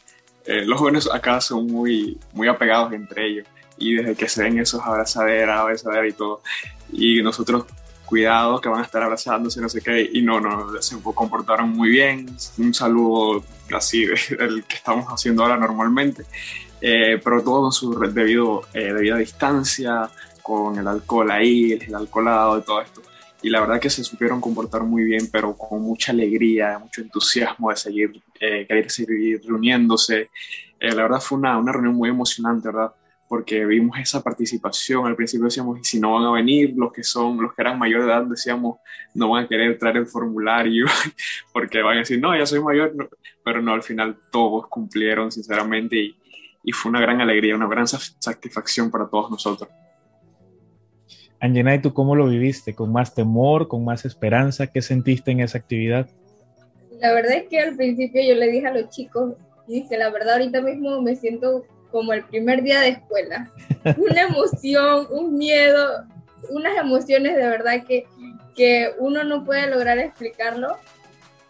eh, los jóvenes acá son muy, muy apegados entre ellos. Y desde que se ven esos abrazaderas, abrazaderas y todo, y nosotros cuidados que van a estar abrazándose, no sé qué, y no, no, se comportaron muy bien, un saludo así del que estamos haciendo ahora normalmente, eh, pero todo con su debido, eh, debida distancia, con el alcohol ahí, el alcoholado y todo esto y la verdad que se supieron comportar muy bien, pero con mucha alegría, mucho entusiasmo de seguir, eh, querer seguir reuniéndose. Eh, la verdad fue una, una reunión muy emocionante, ¿verdad? Porque vimos esa participación. Al principio decíamos, y si no van a venir los que son, los que eran mayor de edad, decíamos, no van a querer traer el formulario, porque van a decir, no, ya soy mayor, pero no, al final todos cumplieron, sinceramente, y, y fue una gran alegría, una gran satisfacción para todos nosotros. Angena, ¿y tú cómo lo viviste? ¿Con más temor, con más esperanza? ¿Qué sentiste en esa actividad? La verdad es que al principio yo le dije a los chicos, dije, la verdad ahorita mismo me siento como el primer día de escuela. Una emoción, un miedo, unas emociones de verdad que, que uno no puede lograr explicarlo,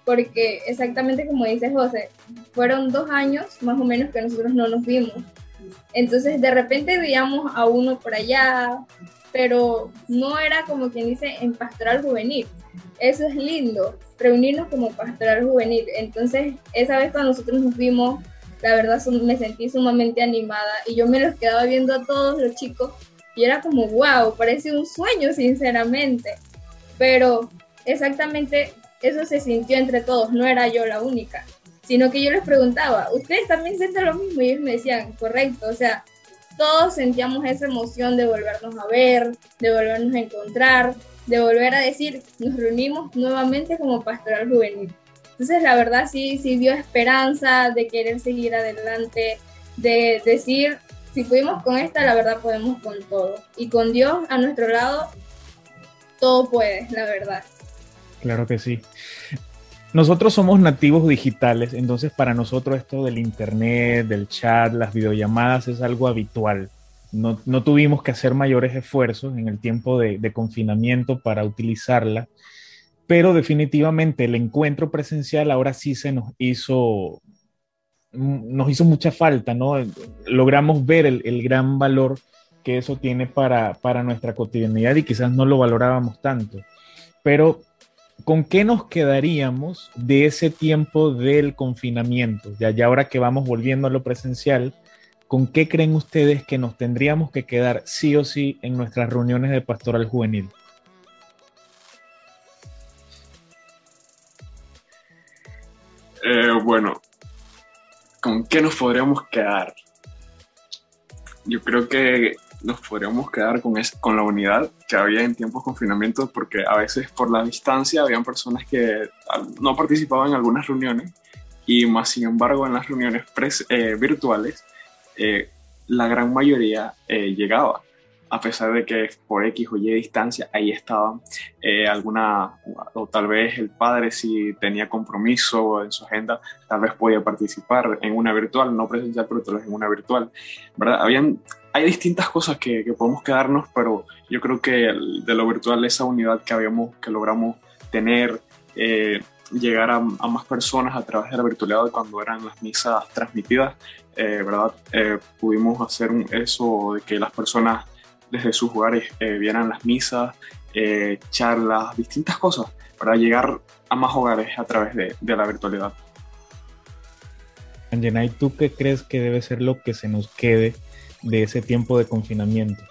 porque exactamente como dice José, fueron dos años más o menos que nosotros no nos vimos. Entonces de repente veíamos a uno por allá, pero no era como quien dice en pastoral juvenil. Eso es lindo, reunirnos como pastoral juvenil. Entonces, esa vez cuando nosotros nos vimos, la verdad me sentí sumamente animada y yo me los quedaba viendo a todos los chicos y era como, wow, parece un sueño, sinceramente. Pero exactamente eso se sintió entre todos, no era yo la única, sino que yo les preguntaba, ¿ustedes también sienten lo mismo? Y ellos me decían, correcto, o sea, todos sentíamos esa emoción de volvernos a ver, de volvernos a encontrar, de volver a decir, nos reunimos nuevamente como pastoral juvenil. Entonces, la verdad sí, sí dio esperanza de querer seguir adelante, de decir, si pudimos con esta, la verdad podemos con todo. Y con Dios a nuestro lado, todo puede, la verdad. Claro que sí. Nosotros somos nativos digitales, entonces para nosotros esto del internet, del chat, las videollamadas es algo habitual. No, tuvimos que hacer mayores esfuerzos en el tiempo de, confinamiento para utilizarla, pero definitivamente el encuentro presencial ahora sí se nos hizo, nos hizo mucha falta, ¿no? Logramos ver el, el gran valor que eso tiene para, para nuestra cotidianidad y quizás no lo valorábamos tanto. Pero ¿con qué nos quedaríamos de ese tiempo del confinamiento? Ya, ya ahora que vamos volviendo a lo presencial, ¿con qué creen ustedes que nos tendríamos que quedar sí o sí en nuestras reuniones de pastoral juvenil? Eh, bueno, ¿con qué nos podríamos quedar? Yo creo que nos podríamos quedar con, con la unidad que había en tiempos de confinamiento, porque a veces por la distancia habían personas que no participaban en algunas reuniones y más sin embargo en las reuniones eh, virtuales eh, la gran mayoría eh, llegaba. A pesar de que por X o Y distancia ahí estaban. Eh, alguna, o tal vez el padre si tenía compromiso en su agenda, tal vez podía participar en una virtual, no presencial, pero tal vez en una virtual, ¿verdad? Habían, hay distintas cosas que, que podemos quedarnos, pero yo creo que de lo virtual esa unidad que habíamos, que logramos tener, eh, llegar a, a, más personas a través de la virtualidad cuando eran las misas transmitidas, eh, ¿verdad? Eh, pudimos hacer eso de que las personas desde sus hogares eh, vieran las misas, eh, charlas, distintas cosas para llegar a más hogares a través de, de la virtualidad. Angenay, ¿tú qué crees que debe ser lo que se nos quede de ese tiempo de confinamiento?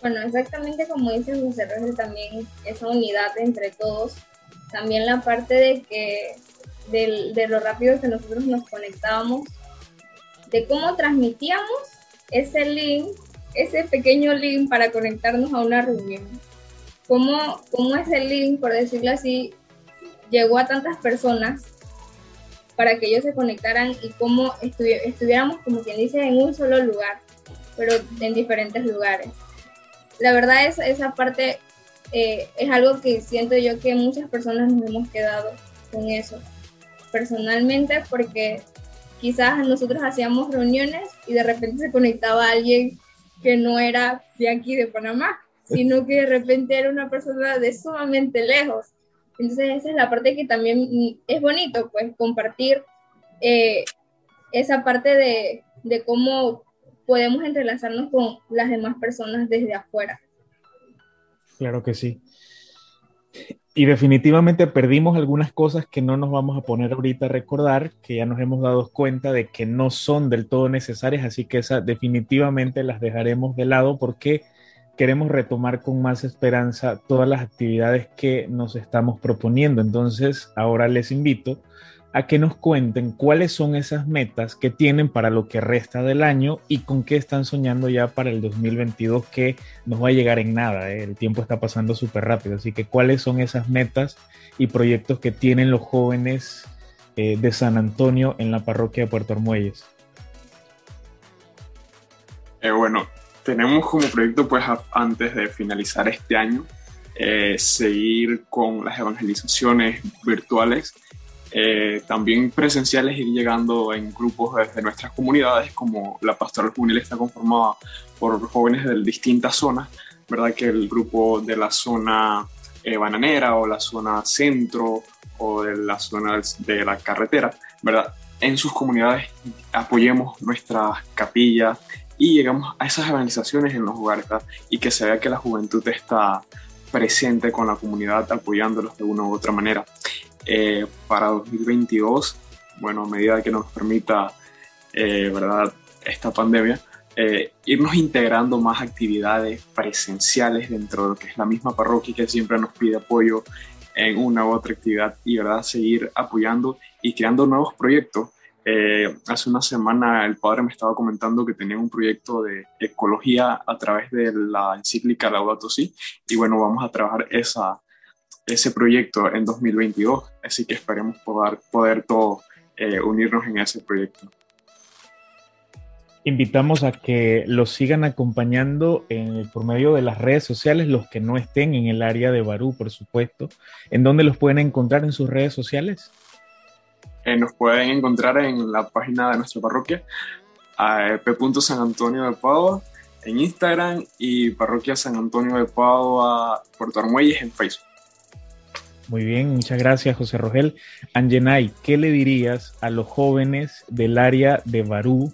Bueno, exactamente como dice José Rogel, también esa unidad entre todos, también la parte de que de, de lo rápido que nosotros nos conectábamos, de cómo transmitíamos ese link ese pequeño link para conectarnos a una reunión. ¿Cómo, cómo ese link, por decirlo así, llegó a tantas personas para que ellos se conectaran y cómo estuvi estuviéramos, como quien dice, en un solo lugar, pero en diferentes lugares? La verdad es esa parte eh, es algo que siento yo que muchas personas nos hemos quedado con eso. Personalmente, porque quizás nosotros hacíamos reuniones y de repente se conectaba alguien que no era de aquí de Panamá, sino que de repente era una persona de sumamente lejos. Entonces esa es la parte que también es bonito, pues compartir eh, esa parte de, de cómo podemos entrelazarnos con las demás personas desde afuera. Claro que sí. Y definitivamente perdimos algunas cosas que no nos vamos a poner ahorita a recordar, que ya nos hemos dado cuenta de que no son del todo necesarias, así que esas definitivamente las dejaremos de lado porque queremos retomar con más esperanza todas las actividades que nos estamos proponiendo. Entonces, ahora les invito a que nos cuenten cuáles son esas metas que tienen para lo que resta del año y con qué están soñando ya para el 2022 que nos va a llegar en nada. ¿eh? El tiempo está pasando súper rápido, así que cuáles son esas metas y proyectos que tienen los jóvenes eh, de San Antonio en la parroquia de Puerto Armuelles. Eh, bueno, tenemos como proyecto pues antes de finalizar este año seguir con las evangelizaciones virtuales eh, también presenciales ir llegando en grupos desde nuestras comunidades, como la pastoral juvenil está conformada por jóvenes de distintas zonas, ¿verdad? Que el grupo de la zona eh, bananera o la zona centro o de la zona de la carretera, ¿verdad? En sus comunidades apoyemos nuestras capillas y llegamos a esas evangelizaciones en los hogares. Y que se vea que la juventud está presente con la comunidad apoyándolos de una u otra manera. Eh, para 2022, bueno, a medida que nos permita, eh, ¿verdad?, esta pandemia, eh, irnos integrando más actividades presenciales dentro de lo que es la misma parroquia que siempre nos pide apoyo en una u otra actividad y, ¿verdad?, seguir apoyando y creando nuevos proyectos. hace una semana el padre me estaba comentando que tenía un proyecto de ecología a través de la encíclica Laudato Si y bueno, vamos a trabajar esa, ese proyecto en 2022, así que esperemos poder, poder todos eh, unirnos en ese proyecto. Invitamos a que los sigan acompañando en, por medio de las redes sociales, los que no estén en el área de Barú, por supuesto. ¿En dónde los pueden encontrar en sus redes sociales? Eh, nos pueden encontrar en la página de nuestra parroquia, p. San Antonio de Padua, en Instagram y Parroquia San Antonio de Padua, Puerto Armuelles en Facebook. Muy bien, muchas gracias José Rogel. Angenay, ¿qué le dirías a los jóvenes del área de Barú,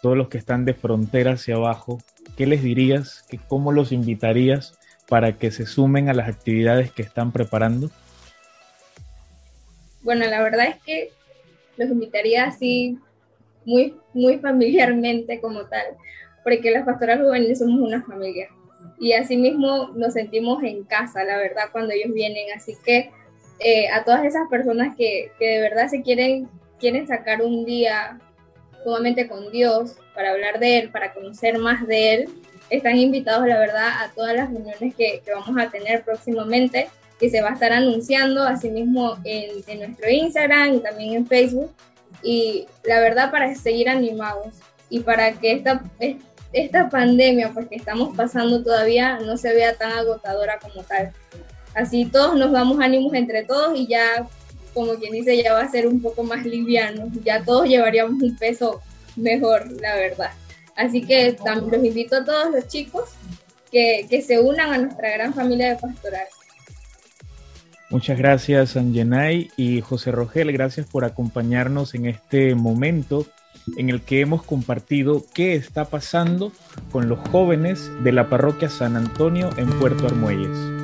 todos los que están de frontera hacia abajo? ¿Qué les dirías? ¿Cómo los invitarías para que se sumen a las actividades que están preparando? Bueno, la verdad es que los invitaría así muy, muy familiarmente como tal, porque las pastoras juveniles somos una familia y así mismo nos sentimos en casa, la verdad, cuando ellos vienen. Así que eh, a todas esas personas que, que, de verdad se quieren, quieren sacar un día sumamente con Dios para hablar de Él, para conocer más de Él, están invitados, la verdad, a todas las reuniones que, que vamos a tener próximamente, que se va a estar anunciando asimismo en, en nuestro Instagram y también en Facebook. Y la verdad, para seguir animados y para que esta, esta pandemia pues que estamos pasando todavía no se vea tan agotadora como tal. Así todos nos damos ánimos entre todos y ya, como quien dice, ya va a ser un poco más liviano. Ya todos llevaríamos un peso mejor, la verdad. Así que los invito a todos los chicos que, que se unan a nuestra gran familia de pastoral. Muchas gracias, Angenay y José Rogel. Gracias por acompañarnos en este momento en el que hemos compartido qué está pasando con los jóvenes de la parroquia San Antonio en Puerto Armuelles.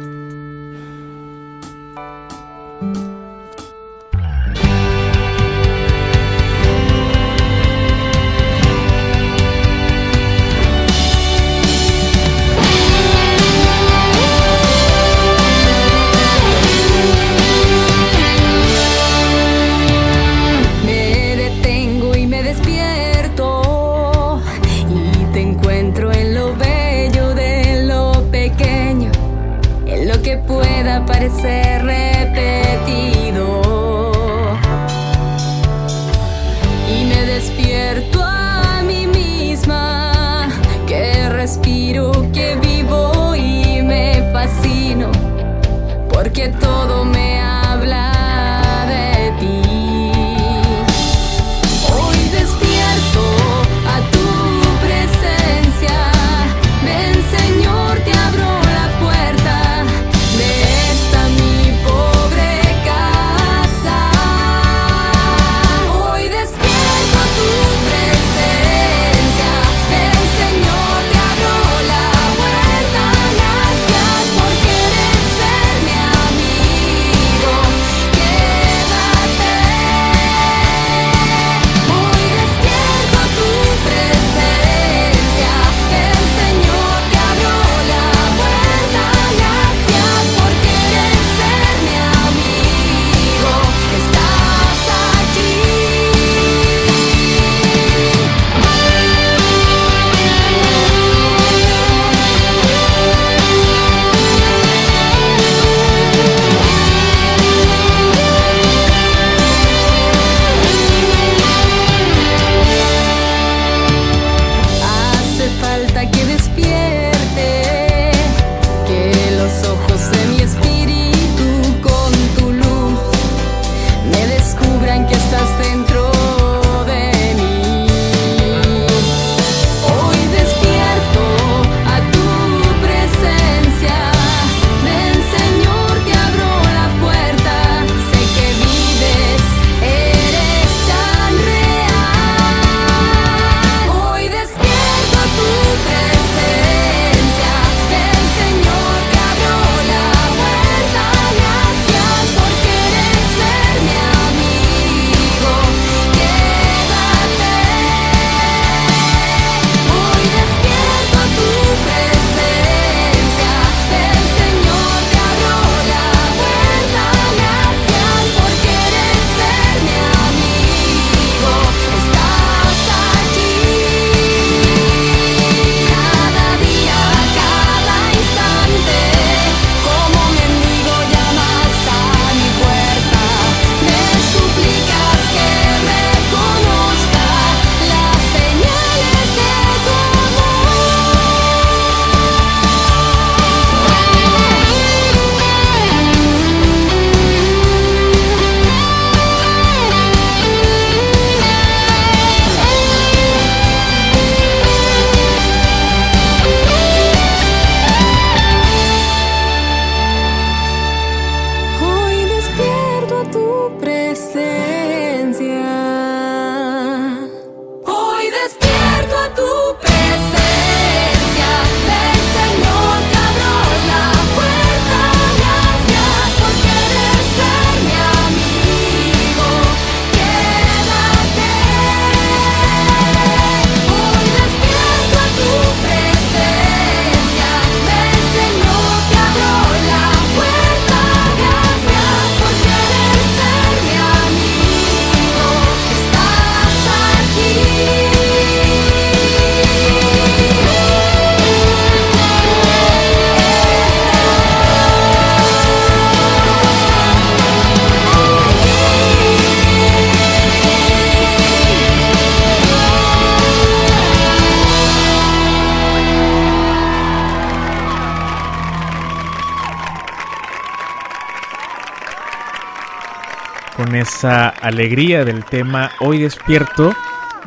Alegría del tema Hoy despierto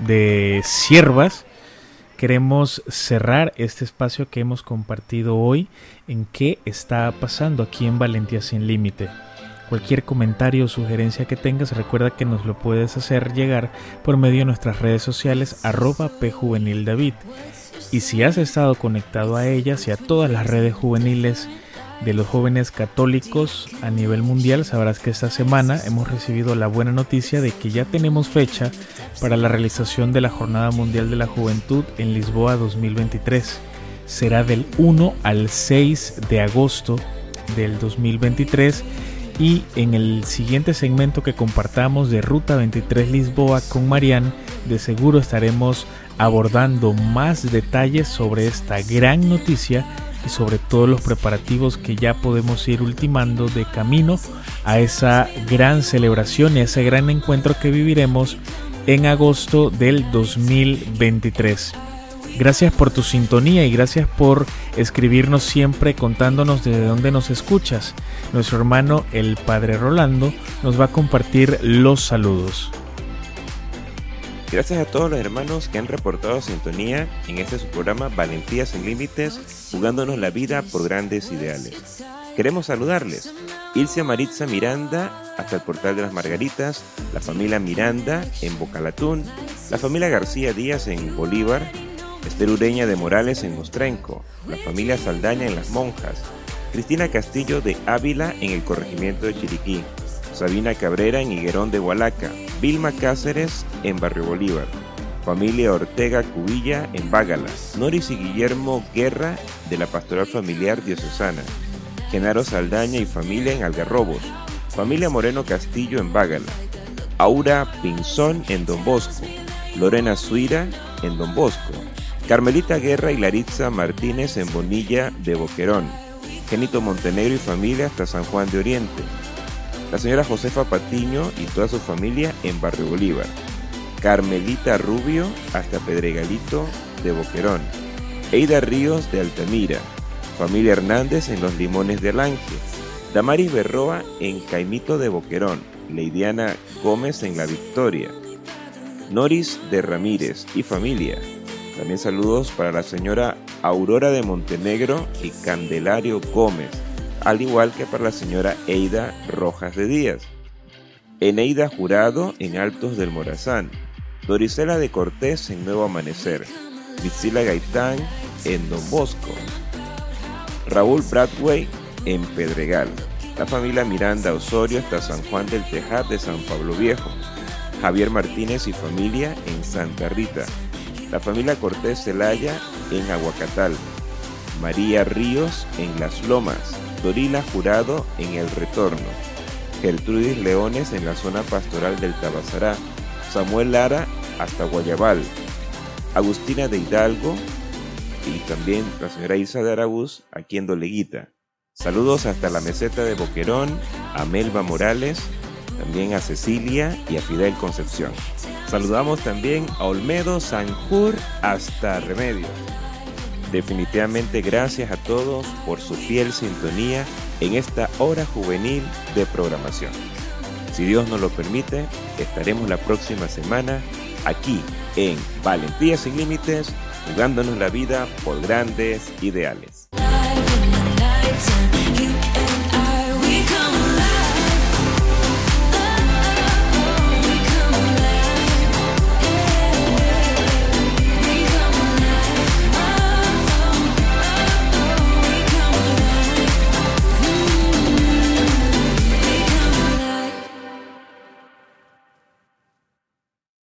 de siervas, queremos cerrar este espacio que hemos compartido hoy en qué está pasando aquí en Valentía sin Límite. Cualquier comentario o sugerencia que tengas, recuerda que nos lo puedes hacer llegar por medio de nuestras redes sociales arroba pjuvenildavid. Y si has estado conectado a ellas y a todas las redes juveniles de los jóvenes católicos a nivel mundial, sabrás que esta semana hemos recibido la buena noticia de que ya tenemos fecha para la realización de la Jornada Mundial de la Juventud en Lisboa 2023. Será del 1 al 6 de agosto del 2023 y en el siguiente segmento que compartamos de Ruta 23 Lisboa con Marianne, de seguro estaremos abordando más detalles sobre esta gran noticia y sobre todos los preparativos que ya podemos ir ultimando de camino a esa gran celebración y a ese gran encuentro que viviremos en agosto del 2023. Gracias por tu sintonía y gracias por escribirnos siempre contándonos desde dónde nos escuchas. Nuestro hermano el Padre Rolando nos va a compartir los saludos. Gracias a todos los hermanos que han reportado sintonía en este su programa Valentías sin Límites, jugándonos la vida por grandes ideales. Queremos saludarles. Ilse Maritza Miranda hasta el Portal de las Margaritas, la familia Miranda en Bocalatún, la familia García Díaz en Bolívar, Esther Ureña de Morales en Mostrenco, la familia Saldaña en Las Monjas, Cristina Castillo de Ávila en el corregimiento de Chiriquí, Sabina Cabrera en Higuerón de Hualaca, Vilma Cáceres en Barrio Bolívar, familia Ortega Cubilla en Bágala, Noris y Guillermo Guerra de la Pastoral Familiar Diocesana, Genaro Saldaña y familia en Algarrobos, familia Moreno Castillo en Bágala, Aura Pinzón en Don Bosco, Lorena Suira en Don Bosco, Carmelita Guerra y Laritza Martínez en Bonilla de Boquerón. Genito Montenegro y familia hasta San Juan de Oriente. La señora Josefa Patiño y toda su familia en Barrio Bolívar. Carmelita Rubio hasta Pedregalito de Boquerón. Eida Ríos de Altamira. Familia Hernández en Los Limones de Alange. Damaris Berroa en Caimito de Boquerón. Leidiana Gómez en La Victoria. Noris de Ramírez y familia también saludos para la señora Aurora de Montenegro y Candelario Gómez, al igual que para la señora Eida Rojas de Díaz. Eneida Jurado en Altos del Morazán. Dorisela de Cortés en Nuevo Amanecer. Vizila Gaitán en Don Bosco. Raúl Bradway en Pedregal. La familia Miranda Osorio hasta San Juan del Tejat de San Pablo Viejo. Javier Martínez y familia en Santa Rita la familia Cortés Celaya en Aguacatal, María Ríos en Las Lomas, Dorila Jurado en El Retorno, Gertrudis Leones en la zona pastoral del Tabasará, Samuel Lara hasta Guayabal, Agustina de Hidalgo y también la señora Isa de Arabuz aquí en Doleguita. Saludos hasta la meseta de Boquerón, a Melba Morales, también a Cecilia y a Fidel Concepción. Saludamos también a Olmedo, Sanjur hasta Remedio. Definitivamente gracias a todos por su fiel sintonía en esta hora juvenil de programación. Si Dios nos lo permite, estaremos la próxima semana aquí en Valentía sin Límites, jugándonos la vida por grandes ideales.